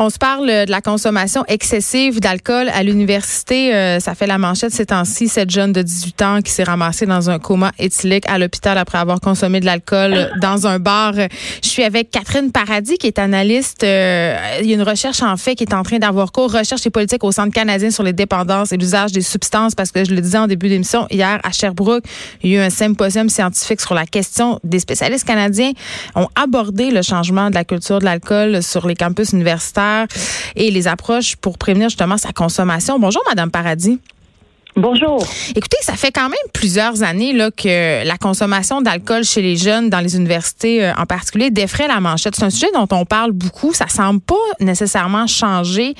On se parle de la consommation excessive d'alcool à l'université. Euh, ça fait la manchette ces temps-ci. Cette jeune de 18 ans qui s'est ramassée dans un coma éthylique à l'hôpital après avoir consommé de l'alcool dans un bar. Je suis avec Catherine Paradis, qui est analyste. Euh, il y a une recherche en fait qui est en train d'avoir cours. Recherche et politique au Centre canadien sur les dépendances et l'usage des substances. Parce que je le disais en début d'émission, hier à Sherbrooke, il y a eu un symposium scientifique sur la question. Des spécialistes canadiens ont abordé le changement de la culture de l'alcool sur les campus universitaires et les approches pour prévenir justement sa consommation. Bonjour, Madame Paradis. Bonjour. Écoutez, ça fait quand même plusieurs années là, que la consommation d'alcool chez les jeunes, dans les universités euh, en particulier, défraie la manchette. C'est un sujet dont on parle beaucoup. Ça semble pas nécessairement changer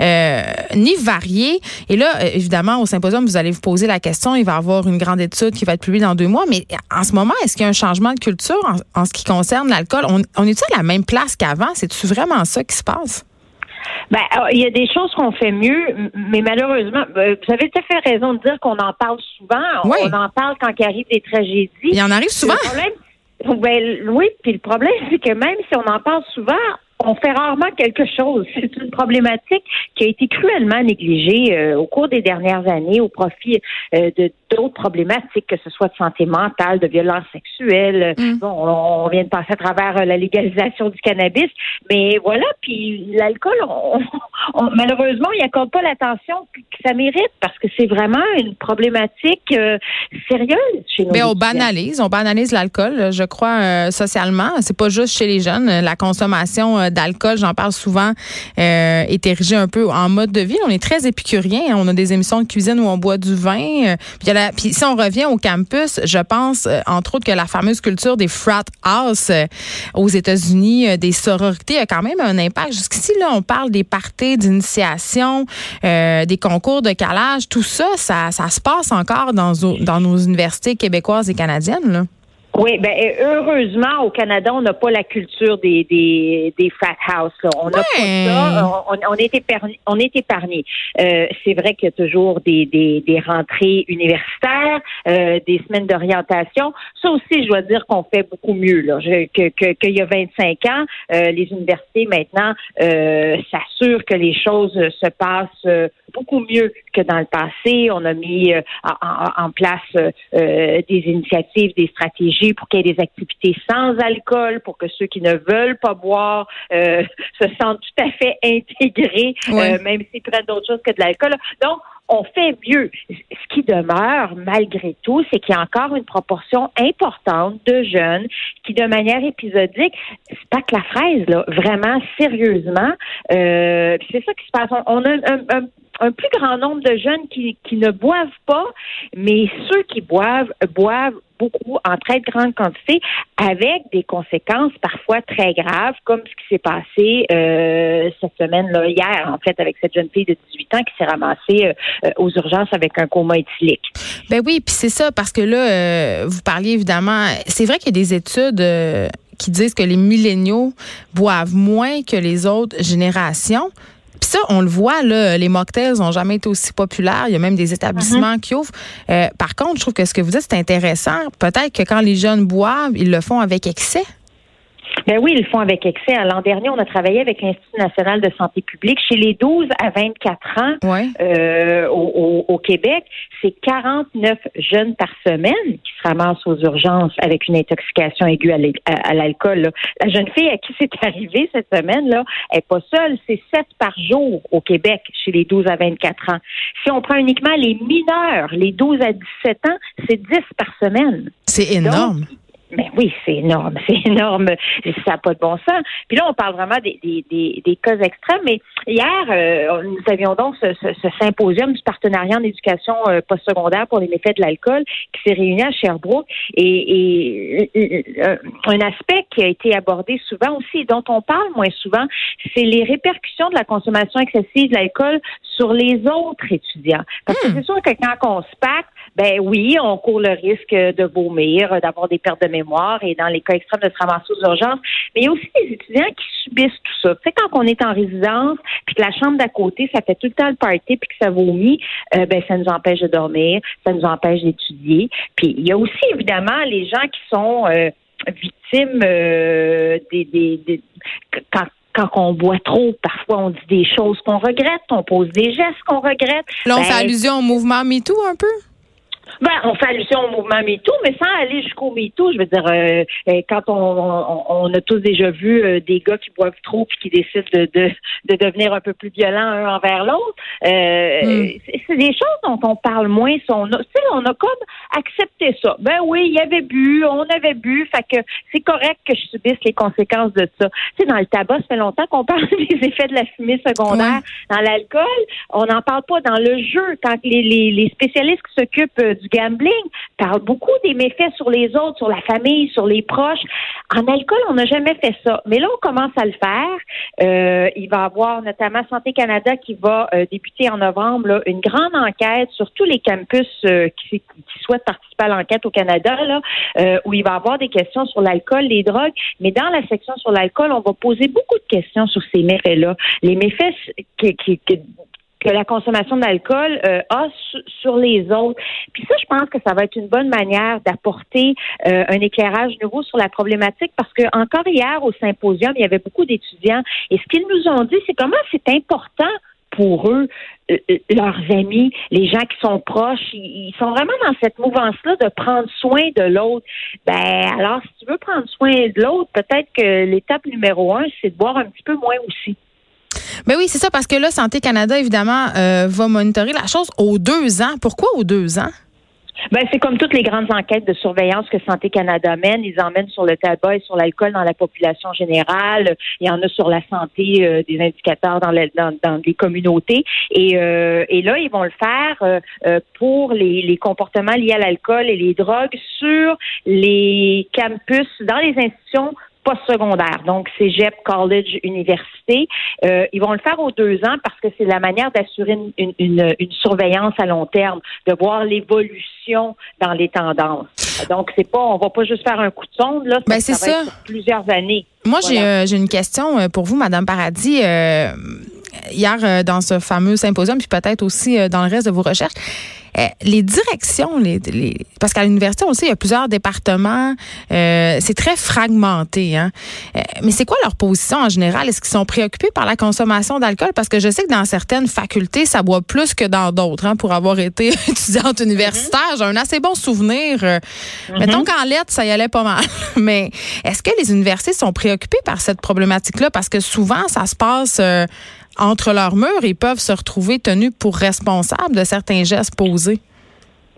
euh, ni varier. Et là, euh, évidemment, au symposium, vous allez vous poser la question. Il va y avoir une grande étude qui va être publiée dans deux mois. Mais en ce moment, est-ce qu'il y a un changement de culture en, ce qui concerne l'alcool? On, on est-il à la même place qu'avant? C'est-tu vraiment ça qui se passe? Ben, il y a des choses qu'on fait mieux, mais malheureusement, ben, vous avez tout à fait raison de dire qu'on en parle souvent. On en parle quand il arrive des tragédies. Il en arrive souvent. ben, oui, puis le problème, c'est que même si on en parle souvent, on fait rarement quelque chose. C'est une problématique qui a été cruellement négligée euh, au cours des dernières années au profit euh, de d'autres problématiques, que ce soit de santé mentale, de violence sexuelle. Mm. Bon, on, vient de passer à travers euh, la légalisation du cannabis, mais voilà. Puis l'alcool, malheureusement, il accorde pas l'attention que ça mérite parce que c'est vraiment une problématique sérieuse chez nous. Mais on banalise, on banalise l'alcool, je crois socialement. C'est pas juste chez les jeunes. La consommation d'alcool, j'en parle souvent, euh, est érigé un peu en mode de vie. On est très épicurien. Hein. On a des émissions de cuisine où on boit du vin. Euh, puis, si on revient au campus, je pense, euh, entre autres, que la fameuse culture des frat house aux États-Unis, des sororités, a quand même un impact. Jusqu'ici, là, on parle des parties d'initiation, des concours de calage. Tout ça, ça, ça se passe encore dans, dans nos universités québécoises et canadiennes. Là. Oui, ben heureusement au Canada, on n'a pas la culture des des, des frat house. On n'a pas ça. On, on est épargné. On est épargné. Euh, c'est vrai qu'il y a toujours des des, des rentrées universitaires, euh, des semaines d'orientation. Ça aussi, je dois dire qu'on fait beaucoup mieux là, que qu'il y a 25 ans. Euh, les universités maintenant euh, s'assurent que les choses se passent beaucoup mieux que dans le passé. On a mis en, en, place des initiatives, des stratégies pour qu'il y ait des activités sans alcool, pour que ceux qui ne veulent pas boire euh, se sentent tout à fait intégrés, euh, même s'ils prennent d'autres choses que de l'alcool. Donc, on fait mieux. Ce qui demeure, malgré tout, c'est qu'il y a encore une proportion importante de jeunes qui, de manière épisodique, c'est pas que la fraise, là, vraiment sérieusement, euh, c'est ça qui se passe. On, a un, un plus grand nombre de jeunes qui, qui ne boivent pas, mais ceux qui boivent, boivent beaucoup en très grande quantité avec des conséquences parfois très graves, comme ce qui s'est passé euh, cette semaine, là, hier, en fait, avec cette jeune fille de 18 ans qui s'est ramassée euh, aux urgences avec un coma éthylique. Ben oui, puis c'est ça, parce que là, euh, vous parliez évidemment, c'est vrai qu'il y a des études qui disent que les milléniaux boivent moins que les autres générations. Ça, on le voit, là, les mocktails n'ont jamais été aussi populaires. Il y a même des établissements mm-hmm. qui ouvrent. Euh, par contre, je trouve que ce que vous dites, c'est intéressant. Peut-être que quand les jeunes boivent, ils le font avec excès. Ben oui, ils le font avec excès. L'an dernier, on a travaillé avec l'Institut national de santé publique. Chez les 12 à 24 ans euh, au, Québec, c'est 49 jeunes par semaine qui se ramassent aux urgences avec une intoxication aiguë à l'alcool. La jeune fille à qui c'est arrivé cette semaine, là, elle n'est pas seule. C'est 7 par jour au Québec chez les 12 à 24 ans. Si on prend uniquement les mineurs, les 12 à 17 ans, c'est 10 par semaine. C'est énorme. Mais oui, c'est énorme, c'est énorme. Ça n'a pas de bon sens. Puis là, on parle vraiment des, des, des, des cas extrêmes. Mais hier, euh, nous avions donc ce, ce, symposium du partenariat en éducation euh, postsecondaire pour les méfaits de l'alcool qui s'est réuni à Sherbrooke. Et, et euh, un aspect qui a été abordé souvent aussi, dont on parle moins souvent, c'est les répercussions de la consommation excessive de l'alcool sur les autres étudiants. Parce que hmm. c'est sûr que quand on se pacte, ben oui, on court le risque de vomir, d'avoir des pertes de mémoire et dans les cas extrêmes de se ramasser aux urgences. Mais il y a aussi des étudiants qui subissent tout ça. Tu sais, quand on est en résidence, puis que la chambre d'à côté, ça fait tout le temps le party, puis que ça vomit, euh, ben ça nous empêche de dormir, ça nous empêche d'étudier. Puis il y a aussi évidemment les gens qui sont euh, victimes euh, des, des, des quand quand on boit trop, parfois on dit des choses qu'on regrette, on pose des gestes qu'on regrette. Là, on fait ben, allusion au mouvement MeToo un peu? Ben, on fait allusion au mouvement MeToo, mais sans aller jusqu'au MeToo. Je veux dire, euh, euh, quand on, on, a tous déjà vu euh, des gars qui boivent trop puis qui décident de, de, de devenir un peu plus violents un envers l'autre, hmm. c'est des choses dont on parle moins. On a, on a comme accepté ça. Ben oui, il y avait bu, on avait bu, fait que c'est correct que je subisse les conséquences de ça. Tu sais, dans le tabac, ça fait longtemps qu'on parle des effets de la fumée secondaire. Dans l'alcool, on n'en parle pas. Dans le jeu, quand les, les, les spécialistes qui s'occupent du gambling parle beaucoup des méfaits sur les autres, sur la famille, sur les proches. En alcool, on n'a jamais fait ça. Mais là, on commence à le faire. Euh, il va y avoir notamment Santé Canada qui va euh, débuter en novembre une grande enquête sur tous les campus euh, qui, souhaitent participer à l'enquête au Canada, là, où il va y avoir des questions sur l'alcool, les drogues. Mais dans la section sur l'alcool, on va poser beaucoup de questions sur ces méfaits-là. Les méfaits qui, qui, que la consommation d'alcool euh, a sur les autres. Puis ça, je pense que ça va être une bonne manière d'apporter euh, un éclairage nouveau sur la problématique parce que encore hier au symposium, il y avait beaucoup d'étudiants et ce qu'ils nous ont dit, c'est comment c'est important pour eux, euh, leurs amis, les gens qui sont proches, ils, sont vraiment dans cette mouvance-là de prendre soin de l'autre. Ben alors, si tu veux prendre soin de l'autre, peut-être que l'étape numéro un, c'est de boire un petit peu moins aussi. Ben oui, c'est ça, parce que là, Santé Canada, évidemment, euh, va monitorer la chose aux deux ans. Pourquoi aux deux ans? Ben, c'est comme toutes les grandes enquêtes de surveillance que Santé Canada mène. Ils emmènent sur le tabac et sur l'alcool dans la population générale. Il y en a sur la santé euh, des indicateurs dans, dans, dans, les communautés. Et, euh, et là, ils vont le faire pour les comportements liés à l'alcool et les drogues sur les campus, dans les institutions postsecondaire, donc cégep, college, université. Euh, ils vont le faire aux deux ans parce que c'est la manière d'assurer une, une, une, surveillance à long terme, de voir l'évolution dans les tendances. Donc c'est pas, on va pas juste faire un coup de sonde là, ben, c'est ça. plusieurs années. Moi j'ai euh, j'ai une question euh, pour vous, Madame Paradis. Euh, hier dans ce fameux symposium, puis peut-être aussi dans le reste de vos recherches. Euh, les directions, les, parce qu'à l'université, on le sait, il y a plusieurs départements. Euh, c'est très fragmenté. Hein? Euh, mais c'est quoi leur position en général? Est-ce qu'ils sont préoccupés par la consommation d'alcool? Parce que je sais que dans certaines facultés, ça boit plus que dans d'autres. Hein, pour avoir été étudiante universitaire, j'ai un assez bon souvenir. Mm-hmm. Mettons qu'en lettres, ça y allait pas mal. mais est-ce que les universités sont préoccupées par cette problématique-là? Parce que souvent, ça se passe entre leurs murs et peuvent se retrouver tenus pour responsables de certains gestes posés?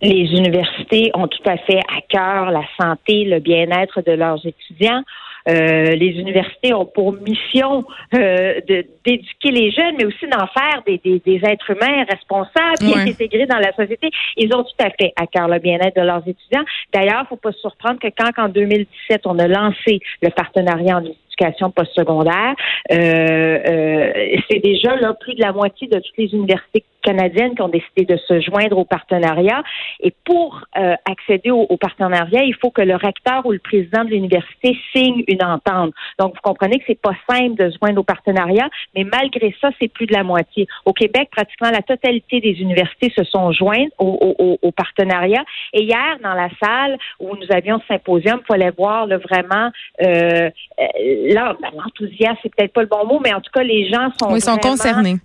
Les universités ont tout à fait à cœur la santé, le bien-être de leurs étudiants. Euh, les universités ont pour mission euh, d'éduquer les jeunes, mais aussi d'en faire des, des, des, êtres humains responsables, bien intégrés dans la société. Ils ont tout à fait à cœur le bien-être de leurs étudiants. D'ailleurs, il ne faut pas se surprendre que quand, en 2017, on a lancé le partenariat en postsecondaire, euh, euh, c'est déjà là plus de la moitié de toutes les universités canadiennes qui ont décidé de se joindre au partenariat. Et pour euh, accéder au, partenariat, il faut que le recteur ou le président de l'université signe une entente. Donc, vous comprenez que c'est pas simple de se joindre au partenariat, mais malgré ça, c'est plus de la moitié. Au Québec, pratiquement la totalité des universités se sont jointes au, au, partenariat. Et hier, dans la salle où nous avions ce symposium, il fallait voir le vraiment euh, euh, là, ben, l'enthousiasme, c'est peut-être pas le bon mot, mais en tout cas, les gens sont, oui, sont concernés.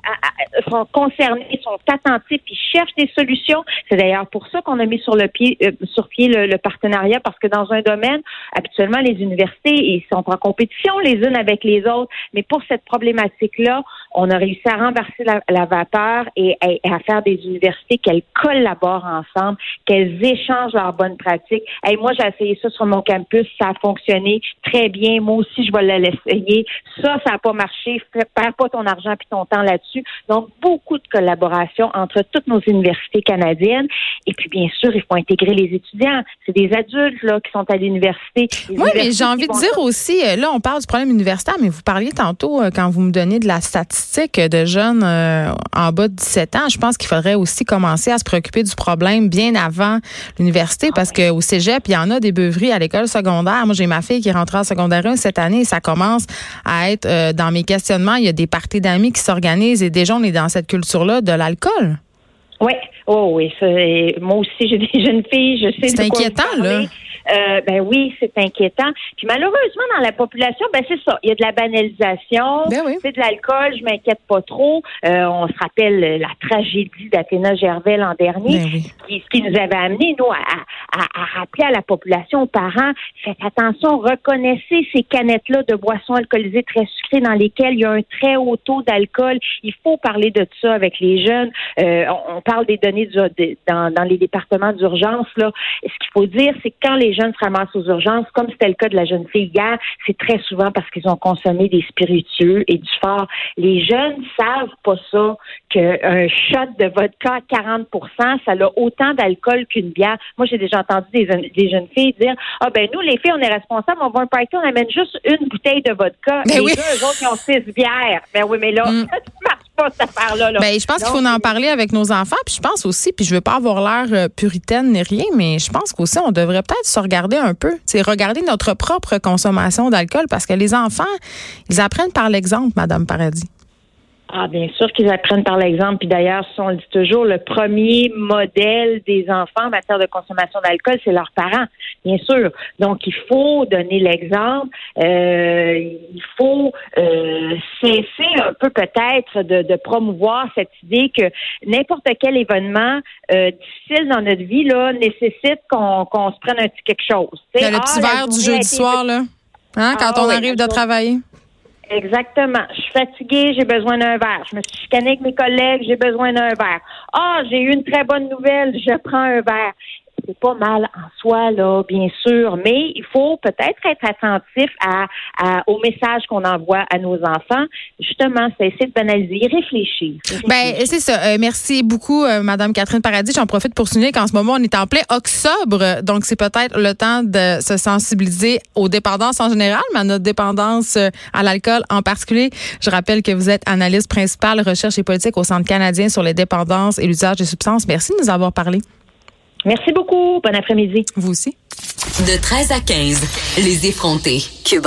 sont concernés, attentifs, ils cherchent des solutions. C'est d'ailleurs pour ça qu'on a mis sur le pied, euh, sur pied le, partenariat, parce que dans un domaine, habituellement, les universités, ils sont en compétition les unes avec les autres, mais pour cette problématique-là, on a réussi à renverser la, vapeur et, à faire des universités qu'elles collaborent ensemble, qu'elles échangent leurs bonnes pratiques. Et moi, j'ai essayé ça sur mon campus, ça a fonctionné très bien. Moi aussi, je vais l'essayer. Ça, ça n'a pas marché. Perds pas ton argent puis ton temps là-dessus. Donc, beaucoup de collaboration entre toutes nos universités canadiennes. Et puis, bien sûr, il faut intégrer les étudiants. C'est des adultes là qui sont à l'université. Oui, mais j'ai envie de dire aussi, euh, là, on parle du problème universitaire, mais vous parliez tantôt euh, quand vous me donnez de la statistique de jeunes euh, en bas de 17 ans. Je pense qu'il faudrait aussi commencer à se préoccuper du problème bien avant l'université, parce ah qu'au cégep, il y en a des beuveries à l'école secondaire. Moi, j'ai ma fille qui est rentrée en secondaire 1 cette année et ça commence à être dans mes questionnements. Il y a des parties d'amis qui s'organisent et déjà, on est dans cette culture-là de l'alcool? Oui, oh oui. Moi aussi, j'ai des jeunes filles, je sais. C'est inquiétant, là. Euh, ben oui, c'est inquiétant. Puis malheureusement, dans la population, ben c'est ça. Il y a de la banalisation. Ben oui. C'est de l'alcool, je m'inquiète pas trop. Euh, on se rappelle la tragédie d'Athéna Gervais l'an dernier, Ben oui. qui, ce qui nous avait amené, nous, à, à- à rappeler à la population, aux parents, faites attention, reconnaissez ces canettes-là de boissons alcoolisées très sucrées dans lesquelles il y a un très haut taux d'alcool. Il faut parler de ça avec les jeunes. Euh, on, on parle des données du- de- dans, dans les départements d'urgence. Là. Ce qu'il faut dire, c'est que quand les jeunes se ramassent aux urgences, comme c'était le cas de la jeune fille hier, c'est très souvent parce qu'ils ont consommé des spiritueux et du fort. Les jeunes savent pas ça qu'un shot de vodka à 40% ça a autant d'alcool qu'une bière. Moi, j'ai déjà entendu des, des jeunes filles dire Ah ben nous, les filles, on est responsables, on va un party, on amène juste une bouteille de vodka. Ben les oui. gars, eux autres, ils ont six bières. Ben oui, mais là, Mm. ça marche pas, cette affaire-là. là. Ben, je pense qu'il faut en parler avec nos enfants. Puis je pense aussi, puis je veux pas avoir l'air euh, puritaine ni rien, mais je pense qu'aussi on devrait peut-être se regarder un peu. C'est regarder notre propre consommation d'alcool parce que les enfants, ils apprennent par l'exemple, Madame Paradis. Ah, bien sûr qu'ils apprennent par l'exemple. Puis d'ailleurs, on le dit toujours, le premier modèle des enfants en matière de consommation d'alcool, c'est leurs parents, bien sûr. Donc, il faut donner l'exemple. Euh, il faut euh, cesser un peu peut-être de, de promouvoir cette idée que n'importe quel événement euh, difficile dans notre vie là nécessite qu'on qu'on se prenne un petit quelque chose. Le ah, petit verre du jeudi été soir, là. Hein, quand Ah on oui, arrive de travailler. Exactement. Je suis fatiguée, j'ai besoin d'un verre. Je me suis chicanée avec mes collègues, j'ai besoin d'un verre. Ah, j'ai eu une très bonne nouvelle, je prends un verre. C'est pas mal en soi, là, bien sûr, mais il faut peut-être être attentif à, à- au message qu'on envoie à nos enfants. Justement, c'est essayer de banaliser, réfléchir. Ben, c'est ça. Euh, merci beaucoup, euh, Madame Catherine Paradis. J'en profite pour souligner qu'en ce moment, on est en plein octobre. Donc, c'est peut-être le temps de se sensibiliser aux dépendances en général, mais à notre dépendance euh, à l'alcool en particulier. Je rappelle que vous êtes analyste principale recherche et politique au Centre canadien sur les dépendances et l'usage des substances. Merci de nous avoir parlé. Merci beaucoup. Bon après-midi. Vous aussi. De 13 à 15, les effrontés. Cube